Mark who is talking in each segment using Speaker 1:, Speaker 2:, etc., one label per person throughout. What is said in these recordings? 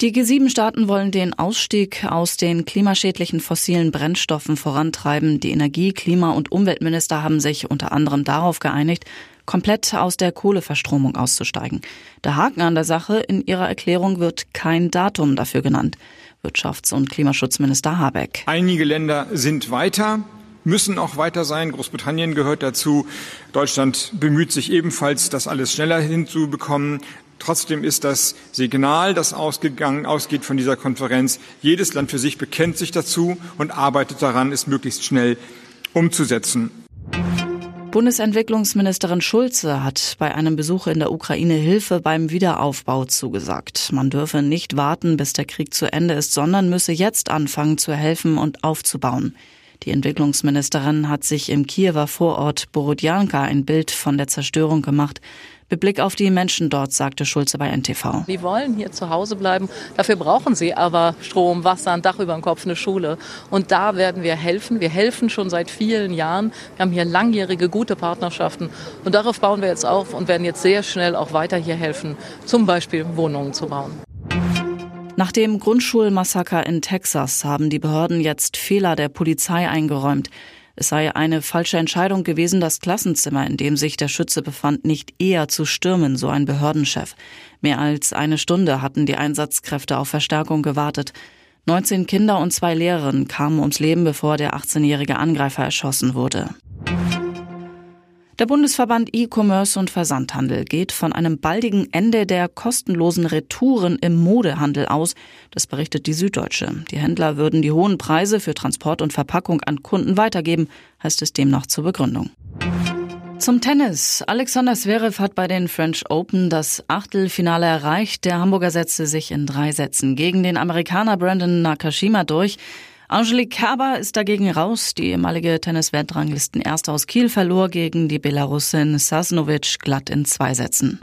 Speaker 1: Die G7-Staaten wollen den Ausstieg aus den klimaschädlichen fossilen Brennstoffen vorantreiben. Die Energie-, Klima- und Umweltminister haben sich unter anderem darauf geeinigt, komplett aus der Kohleverstromung auszusteigen. Der Haken an der Sache, in ihrer Erklärung wird kein Datum dafür genannt. Wirtschafts- und Klimaschutzminister Habeck.
Speaker 2: Einige Länder sind weiter, müssen auch weiter sein. Großbritannien gehört dazu. Deutschland bemüht sich ebenfalls, das alles schneller hinzubekommen. Trotzdem ist das Signal, das ausgegangen, ausgeht von dieser Konferenz, jedes Land für sich bekennt sich dazu und arbeitet daran, es möglichst schnell umzusetzen.
Speaker 1: Bundesentwicklungsministerin Schulze hat bei einem Besuch in der Ukraine Hilfe beim Wiederaufbau zugesagt. Man dürfe nicht warten, bis der Krieg zu Ende ist, sondern müsse jetzt anfangen zu helfen und aufzubauen. Die Entwicklungsministerin hat sich im Kiewer Vorort Borodjanka ein Bild von der Zerstörung gemacht. Mit Blick auf die Menschen dort, sagte Schulze bei NTV.
Speaker 3: Die wollen hier zu Hause bleiben. Dafür brauchen sie aber Strom, Wasser, ein Dach über dem Kopf, eine Schule. Und da werden wir helfen. Wir helfen schon seit vielen Jahren. Wir haben hier langjährige, gute Partnerschaften. Und darauf bauen wir jetzt auf und werden jetzt sehr schnell auch weiter hier helfen, zum Beispiel Wohnungen zu bauen.
Speaker 1: Nach dem Grundschulmassaker in Texas haben die Behörden jetzt Fehler der Polizei eingeräumt. Es sei eine falsche Entscheidung gewesen, das Klassenzimmer, in dem sich der Schütze befand, nicht eher zu stürmen, so ein Behördenchef. Mehr als eine Stunde hatten die Einsatzkräfte auf Verstärkung gewartet. 19 Kinder und zwei Lehrerinnen kamen ums Leben, bevor der 18-jährige Angreifer erschossen wurde. Der Bundesverband E-Commerce und Versandhandel geht von einem baldigen Ende der kostenlosen Retouren im Modehandel aus. Das berichtet die Süddeutsche. Die Händler würden die hohen Preise für Transport und Verpackung an Kunden weitergeben, heißt es demnach zur Begründung. Zum Tennis. Alexander Zverev hat bei den French Open das Achtelfinale erreicht. Der Hamburger setzte sich in drei Sätzen gegen den Amerikaner Brandon Nakashima durch. Angelique Kerber ist dagegen raus. Die ehemalige Tennis-Weltranglisten Erste aus Kiel verlor gegen die Belarusin Sasnovic glatt in zwei Sätzen.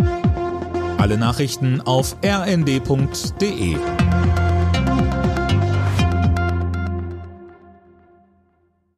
Speaker 4: Alle Nachrichten auf rnd.de